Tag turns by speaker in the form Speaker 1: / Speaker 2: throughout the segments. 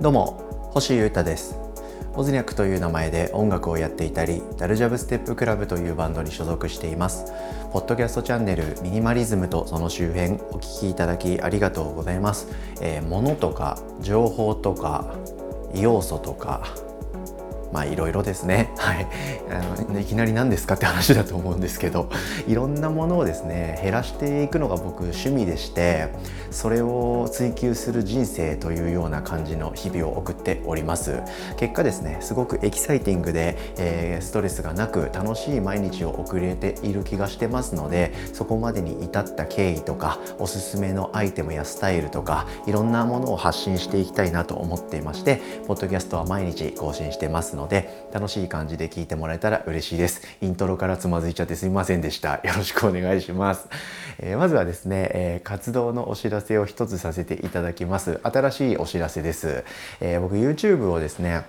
Speaker 1: どうも星優太です。オズニャックという名前で音楽をやっていたりダルジャブステップクラブというバンドに所属しています。ポッドキャストチャンネルミニマリズムとその周辺お聞きいただきありがとうございます、えー、物とか情報とか要素とかまあいろいろですね、はい、あのいきなり何ですかって話だと思うんですけどいろんなものをですね減らしていくのが僕趣味でしてそれを追求する人生というような感じの日々を送っております。結果ですねすごくエキサイティングで、えー、ストレスがなく楽しい毎日を送れている気がしてますのでそこまでに至った経緯とかおすすめのアイテムやスタイルとかいろんなものを発信していきたいなと思っていましてポッドキャストは毎日更新してますのでので楽しい感じで聞いてもらえたら嬉しいです。イントロからつまずいちゃってすみませんでした。よろしくお願いします、えー、まずはですね、えー、活動のお知らせを一つさせていただきます。新しいお知らせです、えー、僕 YouTube をですね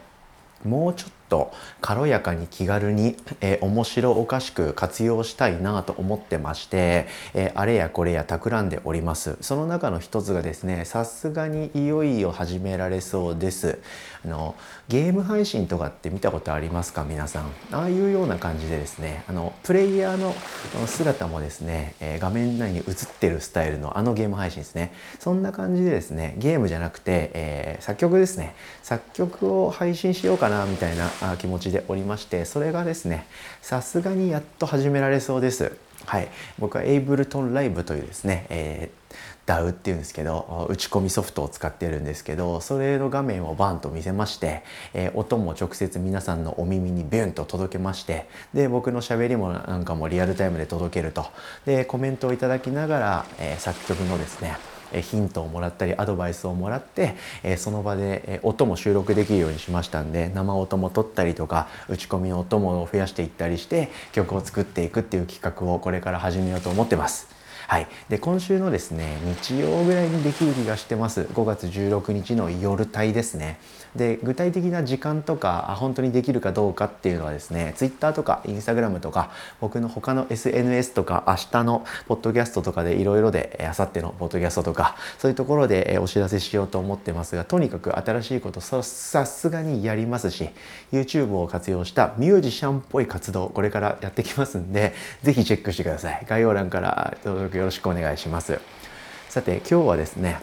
Speaker 1: もうちょっとと軽やかに気軽に、えー、面白おかしく活用したいなと思ってまして、えー、あれやこれや企んでおります。その中の一つがですねさすがにいよいよ始められそうです。あのゲーム配信とかって見たことありますか？皆さん。ああいうような感じでですねあのプレイヤーの姿もですね、えー、画面内に映ってるスタイルのあのゲーム配信ですね。そんな感じでですねゲームじゃなくて、え作曲ですね。作曲を配信しようかなみたいな気持ちでおりましてそれがですねさすがにやっと始められそうです。はい、僕はエイブルトンライブというですね、えー、DAW っていうんですけど打ち込みソフトを使ってるんですけどそれの画面をバンと見せまして、えー、音も直接皆さんのお耳にビュンと届けましてで僕のしゃべりもなんかもリアルタイムで届けるとでコメントをいただきながら、えー、作曲のですねヒントをもらったりアドバイスをもらってその場で音も収録できるようにしましたんで生音も取ったりとか打ち込みの音も増やしていったりして曲を作っていくっていう企画をこれから始めようと思ってます。はい、で今週のですね日曜ぐらいにできる気がしてます。5月16日の夜帯ですね。で具体的な時間とか本当にできるかどうかっていうのはですね Twitter とか Instagram とか僕の他の SNS とか明日のポッドキャストとかでいろいろで明後日のポッドキャストとかそういうところでお知らせしようと思ってますがとにかく新しいことさすがにやりますし YouTube を活用したミュージシャンっぽい活動これからやってきますんで是非チェックしてください。概要欄から登録よろしくお願いします。さて今日はですね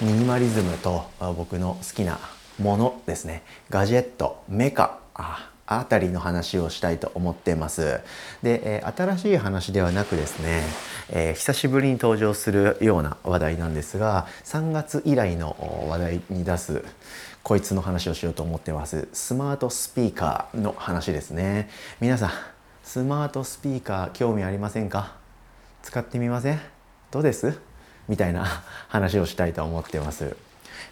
Speaker 1: ミニマリズムと僕の好きなものですね。ガジェットメカああたりの話をしたいと思ってます。で、え、新しい話ではなくですね、えー、久しぶりに登場するような話題なんですが3月以来の話題に出すこいつの話をしようと思ってます。スマートスピーカーの話ですね。皆さんスマートスピーカー興味ありませんか？使ってみません？どうです？みたいな 話をしたいと思ってます。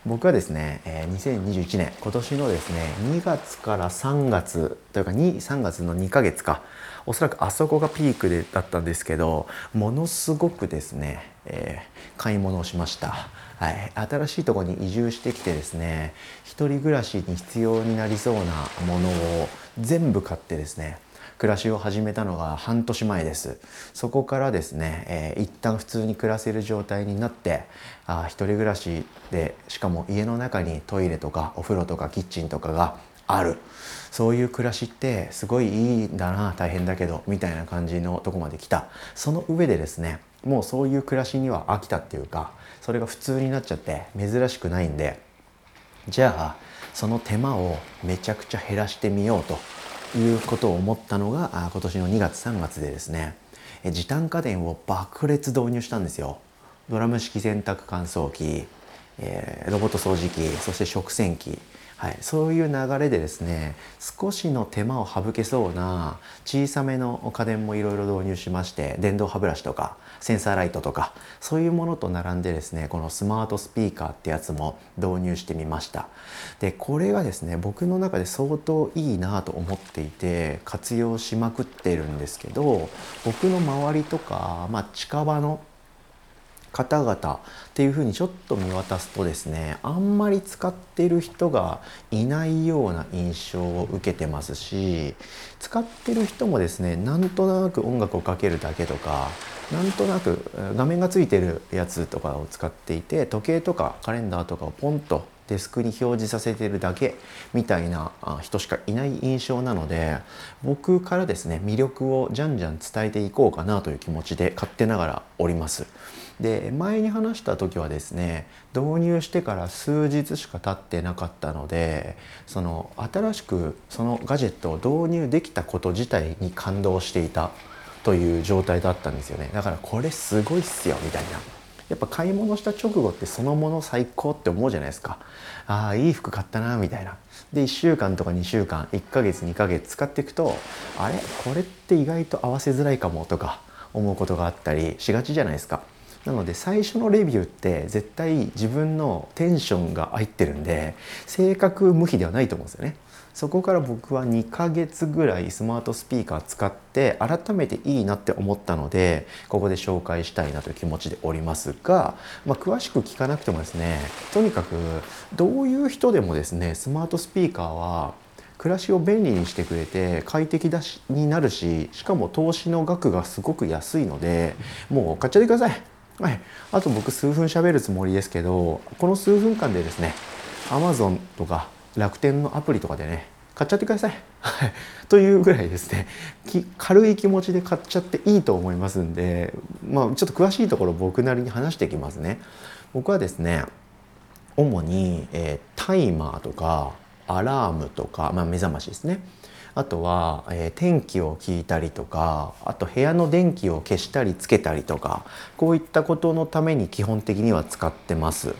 Speaker 1: 僕はですね、え2021年今年のですね2月から3月というか2 3月の2ヶ月か。おそらくあそこがピークでだったんですけどものすごくですね、えー、買い物をしました、はい、新しいとこに移住してきてですね一人暮らしに必要になりそうなものを全部買ってですね暮らしを始めたのが半年前です。そこからですね、えー、一旦普通に暮らせる状態になってあ一人暮らしでしかも家の中にトイレとかお風呂とかキッチンとかがある。そういう暮らしってすごいいいんだな大変だけどみたいな感じのとこまで来た。その上でですねもうそういう暮らしには飽きたっていうかそれが普通になっちゃって珍しくないんでじゃあその手間をめちゃくちゃ減らしてみようということを思ったのが今年の2月3月でですね時短家電を爆裂導入したんですよ。ドラム式洗濯乾燥機、えー、ロボット掃除機そして食洗機。はい、そういう流れでですね少しの手間を省けそうな小さめの家電もいろいろ導入しまして電動歯ブラシとかセンサーライトとかそういうものと並んでですねこのスマートスピーカーってやつも導入してみました。でこれがですね僕の中で相当いいなと思っていて活用しまくってるんですけど僕の周りとか、まあ、近場の方々っていうふうにちょっと見渡すとですねあんまり使ってる人がいないような印象を受けてますし使ってる人もですねなんとなく音楽をかけるだけとかなんとなく画面がついてるやつとかを使っていて時計とかカレンダーとかをポンとデスクに表示させてるだけみたいな人しかいない印象なので僕からですね魅力をじゃんじゃん伝えていこうかなという気持ちで勝手ながらおります。で前に話した時はですね導入してから数日しか経ってなかったのでその新しくそのガジェットを導入できたこと自体に感動していたという状態だったんですよね。だからこれすごいっすよみたいな。やっぱ買い物した直後ってそのもの最高って思うじゃないですか。ああいい服買ったなみたいな。で1週間とか2週間1ヶ月2ヶ月使っていくとあれ？これって意外と合わせづらいかもとか思うことがあったりしがちじゃないですか。なので最初のレビューって絶対自分のテンションが入ってるんで性格無比ではないと思うんですよね。そこから僕は2ヶ月ぐらいスマートスピーカー使って改めていいなって思ったのでここで紹介したいなという気持ちでおりますが、まあ、詳しく聞かなくてもですねとにかくどういう人でもですねスマートスピーカーは暮らしを便利にしてくれて快適だしになるししかも投資の額がすごく安いのでもう買っちゃってください。はい、あと僕数分喋るつもりですけどこの数分間でですね Amazon とか楽天のアプリとかでね買っちゃってください。というぐらいですね軽い気持ちで買っちゃっていいと思いますんでまあちょっと詳しいところ僕なりに話していきますね。僕はですね主に、えー、タイマーとかアラームとか、まあ、目覚ましですねあとは、えー、天気を聞いたりとかあと部屋の電気を消したりつけたりとかこういったことのために基本的には使ってます。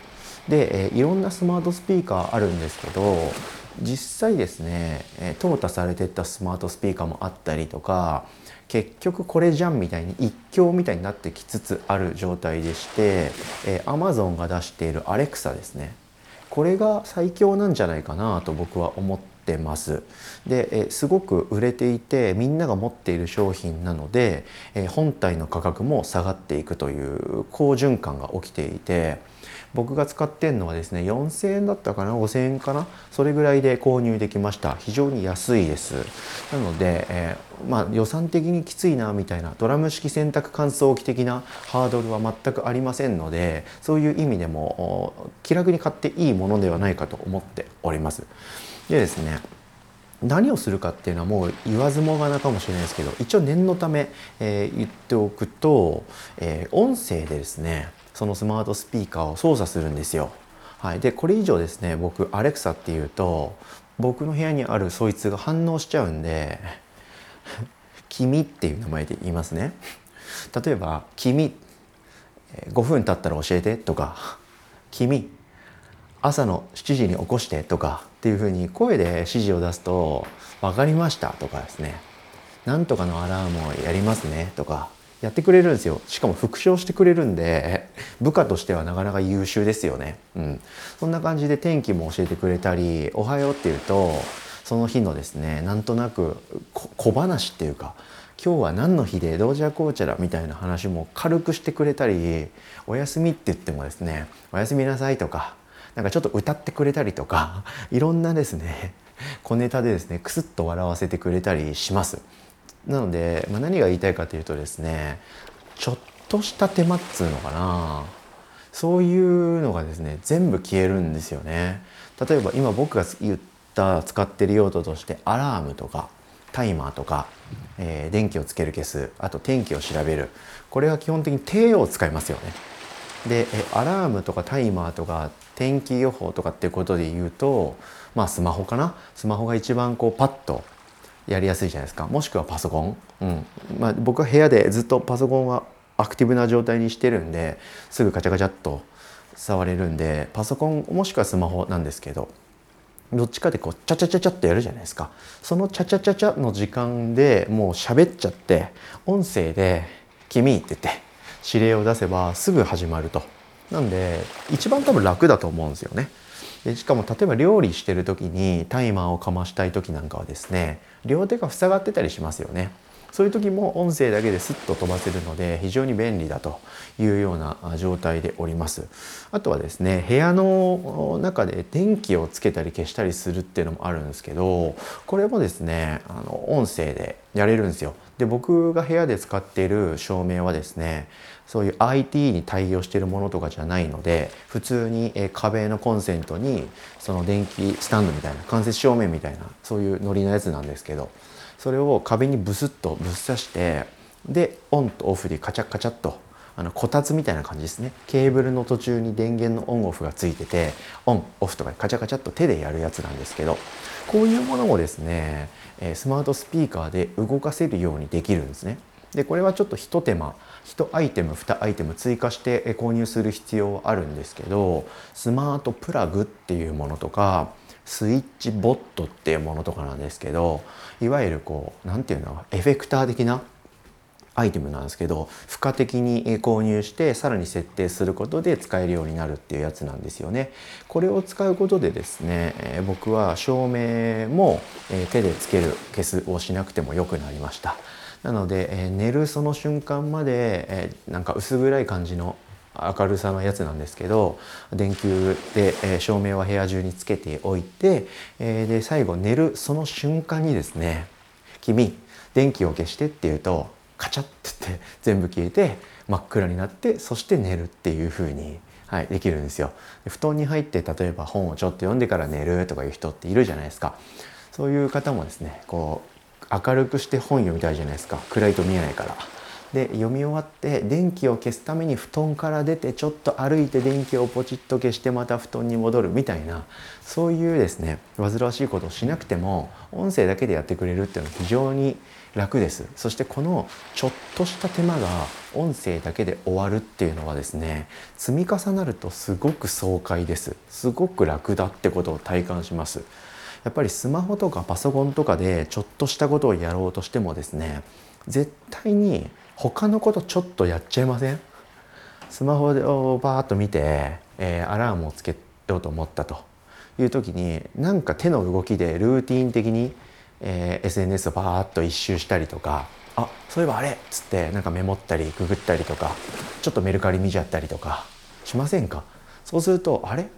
Speaker 1: で、えー、いろんなスマートスピーカーあるんですけど実際ですね、えー、淘汰されてったスマートスピーカーもあったりとか結局これじゃんみたいに一強みたいになってきつつある状態でして、えー、Amazon が出している Alexa ですねこれが最強なんじゃないかなと僕は思ってってます。で、えすごく売れていてみんなが持っている商品なので、え本体の価格も下がっていくという好循環が起きていて僕が使ってるのはですね4000円だったかな5000円かなそれぐらいで購入できました。非常に安いです。なので、え、まあ、予算的にきついなみたいなドラム式洗濯乾燥機的なハードルは全くありませんのでそういう意味でも気楽に買っていいものではないかと思っております。でですね何をするかっていうのはもう言わずもがなかもしれないですけど一応念のため、えー、言っておくと、えー、音声でですねそのスマートスピーカーを操作するんですよ。はい、でこれ以上ですね僕アレクサっていうと僕の部屋にあるそいつが反応しちゃうんで「君」っていう名前で言いますね。例えば「君」5分経ったら教えてとか「君」朝の7時に起こしてとかっていうふうに声で指示を出すと「分かりました」とかですね「なんとかのアラームをやりますね」とかやってくれるんですよ。しかも復唱してくれるんで 部下としてはなかなか優秀ですよね、うん、そんな感じで天気も教えてくれたり「おはよう」っていうとその日のですねなんとなく小話っていうか今日は何の日でどうじゃこうちゃらみたいな話も軽くしてくれたりお休みって言ってもですねおやすみなさいとかなんかちょっと歌ってくれたりとか いろんなですね 小ネタでですねクスッと笑わせてくれたりします。なので、まあ、何が言いたいかというとですねちょっとした手間っつうのかなそういうのがですね全部消えるんですよね。例えば今僕が言った使ってる用途としてアラームとかタイマーとか、えー、電気をつける消すあと天気を調べるこれは基本的に低を使いますよね。でアラームとかタイマーとか天気予報とかっていうことで言うとまあスマホかな？スマホが一番こうパッとやりやすいじゃないですか。もしくはパソコン、うん。まあ、僕は部屋でずっとパソコンはアクティブな状態にしてるんですぐガチャガチャっと触れるんでパソコンもしくはスマホなんですけどどっちかでこうチャチャチャチャってやるじゃないですか。そのチャチャチャチャの時間でもう喋っちゃって音声で「君」って言って指令を出せばすぐ始まるとなんで一番多分楽だと思うんですよねでしかも例えば料理してる時にタイマーをかましたい時なんかはですね両手が塞がってたりしますよね。そういう時も音声だけですっと飛ばせるので非常に便利だというような状態でおります。あとはですね部屋の中で電気をつけたり消したりするっていうのもあるんですけどこれもですねあの音声でやれるんですよ。で僕が部屋で使っている照明はですねそういう IT に対応してるものとかじゃないので普通に壁のコンセントにその電気スタンドみたいな間接照明みたいなそういうノリのやつなんですけどそれを壁にブスッとぶっ刺してでオンとオフでカチャカチャっとあのこたつみたいな感じですね。ケーブルの途中に電源のオンオフがついててオンオフとかでカチャカチャっと手でやるやつなんですけどこういうものをですねスマートスピーカーで動かせるようにできるんですね。でこれはちょっとひと手間1アイテム2アイテム追加して購入する必要はあるんですけどスマートプラグっていうものとかスイッチボットっていうものとかなんですけどいわゆるこう何て言うのエフェクター的なアイテムなんですけど付加的に購入してさらに設定することで使えるようになるっていうやつなんですよね。これを使うことでですね僕は照明も手でつける消すをしなくても良くなりました。なので寝るその瞬間までなんか薄暗い感じの明るさのやつなんですけど電球で、えー、照明は部屋中につけておいて、えー、で最後寝るその瞬間にですね「君電気を消して」って言うとカチャッてって全部消えて真っ暗になってそして寝るっていう風にはい、できるんですよ。布団に入って例えば本をちょっと読んでから寝るとかいう人っているじゃないですか。そういう方もですねこう明るくして本読みたいじゃないですか。暗いと見えないから。で読み終わって電気を消すために布団から出てちょっと歩いて電気をポチッと消してまた布団に戻るみたいなそういうですね煩わしいことをしなくても音声だけでやってくれるっていうのは非常に楽です。そしてこのちょっとした手間が音声だけで終わるっていうのはですね積み重なるとすごく爽快です。すごく楽だってことを体感します。やっぱりスマホとかパソコンとかでちょっとしたことをやろうとしてもですね絶対に他のことちょっとやっちゃいません？スマホをバーッと見て、えー、アラームをつけようと思ったという時になんか手の動きでルーティン的に、えー、SNS をバーッと一周したりとかあそういえばあれっつってなんかメモったりググったりとかちょっとメルカリ見ちゃったりとかしませんか？そうするとあれ？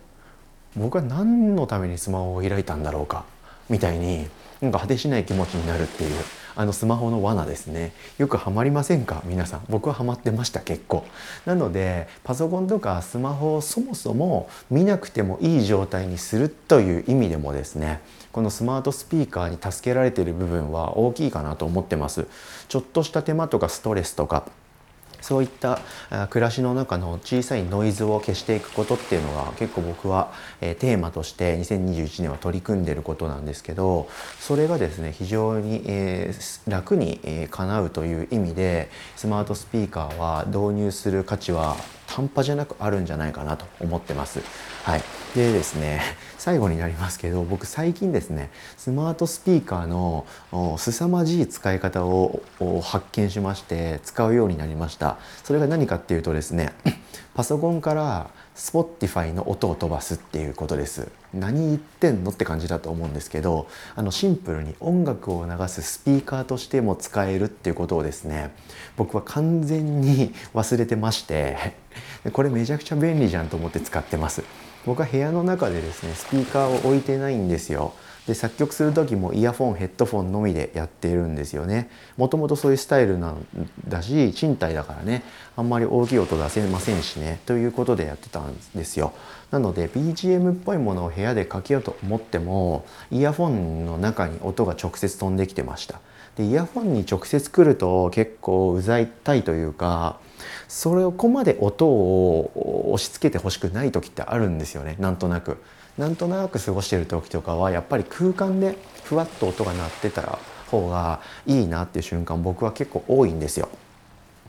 Speaker 1: 僕は何のためにスマホを開いたんだろうか？みたいになんか果てしない気持ちになるっていう。あのスマホの罠ですね。よくハマりませんか？皆さん。僕はハマってました結構。なのでパソコンとかスマホをそもそも見なくてもいい状態にするという意味でもですねこのスマートスピーカーに助けられている部分は大きいかなと思ってます。ちょっとした手間とかストレスとかそういった暮らしの中の小さいノイズを消していくことっていうのが結構僕はテーマとして2021年は取り組んでることなんですけどそれがですね非常に楽に叶うという意味でスマートスピーカーは導入する価値は半端じゃなくあるんじゃないかなと思ってます。はい、でですね 最後になりますけど僕最近ですねスマートスピーカーの凄まじい使い方を発見しまして使うようになりましたそれが何かっていうとですね パソコンから Spotify の音を飛ばすっていうことです。何言ってんのって感じだと思うんですけどあのシンプルに音楽を流すスピーカーとしても使えるっていうことをですね僕は完全に忘れてまして これめちゃくちゃ便利じゃんと思って使ってます。僕は部屋の中でですねスピーカーを置いてないんですよ。で作曲する時もイヤフォンヘッドフォンのみでやってるんですよね。もともとそういうスタイルなんだし賃貸だからねあんまり大きい音出せませんしねということでやってたんですよ。なので BGM っぽいものを部屋でかけようと思ってもイヤフォンの中に音が直接飛んできてました。でイヤフォンに直接来ると結構うざいたいというかそれをこまで音を押し付けてほしくない時ってあるんですよねなんとなく。なんとなく過ごしてる時とかはやっぱり空間でふわっと音が鳴ってた方がいいなっていう瞬間僕は結構多いんですよ。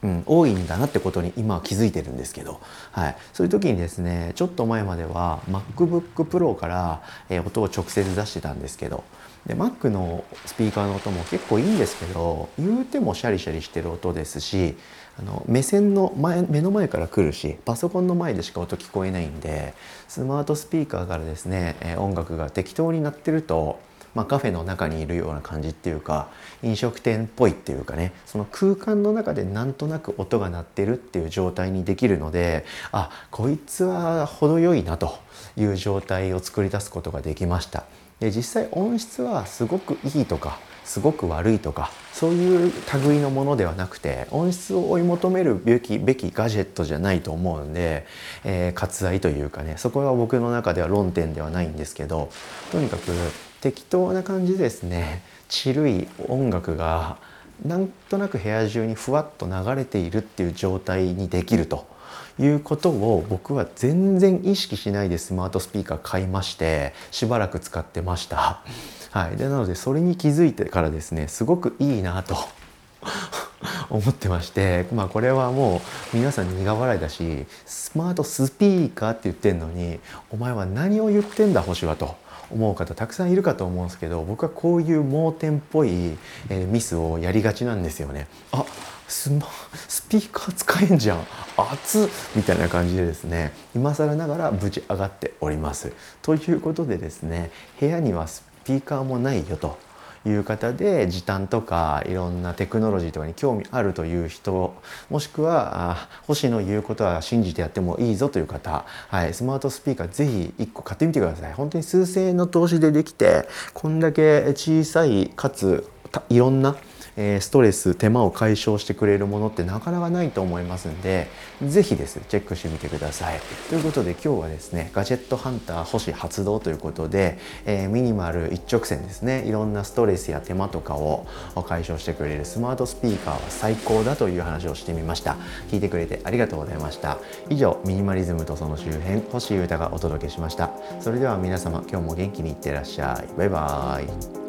Speaker 1: うん、多いんだなってことに今は気づいてるんですけど、はい、そういう時にですねちょっと前までは MacBookPro から、え、音を直接出してたんですけどで Mac のスピーカーの音も結構いいんですけど言うてもシャリシャリしてる音ですしあの目線の前目の前から来るしパソコンの前でしか音聞こえないんでスマートスピーカーからですね音楽が適当になってるとまあ、カフェの中にいるような感じっていうか飲食店っぽいっていうかねその空間の中でなんとなく音が鳴ってるっていう状態にできるのであこいつは程よいなという状態を作り出すことができました。で実際音質はすごくいいとかすごく悪いとかそういう類のものではなくて音質を追い求めるべきべきガジェットじゃないと思うんで、えー、割愛というかねそこは僕の中では論点ではないんですけどとにかく適当な感じですねちるい音楽がなんとなく部屋中にふわっと流れているっていう状態にできるということを僕は全然意識しないでスマートスピーカー買いましてしばらく使ってました。はい、でなのでそれに気づいてからですねすごくいいなと 思ってまして、まあ、これはもう皆さん苦笑いだしスマートスピーカーって言ってんのにお前は何を言ってんだ星はと。思う方たくさんいるかと思うんですけど僕はこういう盲点っぽい、えー、ミスをやりがちなんですよね。あスマスピーカー使えんじゃん熱っみたいな感じでですね今更ながら無事上がっております。ということでですね部屋にはスピーカーもないよという方で時短とかいろんなテクノロジーとかに興味あるという人もしくは星の言うことは信じてやってもいいぞという方、はい、スマートスピーカーぜひ1個買ってみてください。本当に数千円の投資でできてこんだけ小さいかついろんなえストレス手間を解消してくれるものってなかなかないと思いますんで是非ですチェックしてみてください。ということで今日はですねガジェットハンター星発動ということで、えー、ミニマル一直線ですねいろんなストレスや手間とかを解消してくれるスマートスピーカーは最高だという話をしてみました。聞いてくれてありがとうございました。以上ミニマリズムとその周辺星優太がお届けしました。それでは皆様今日も元気にいってらっしゃい。バイバーイ。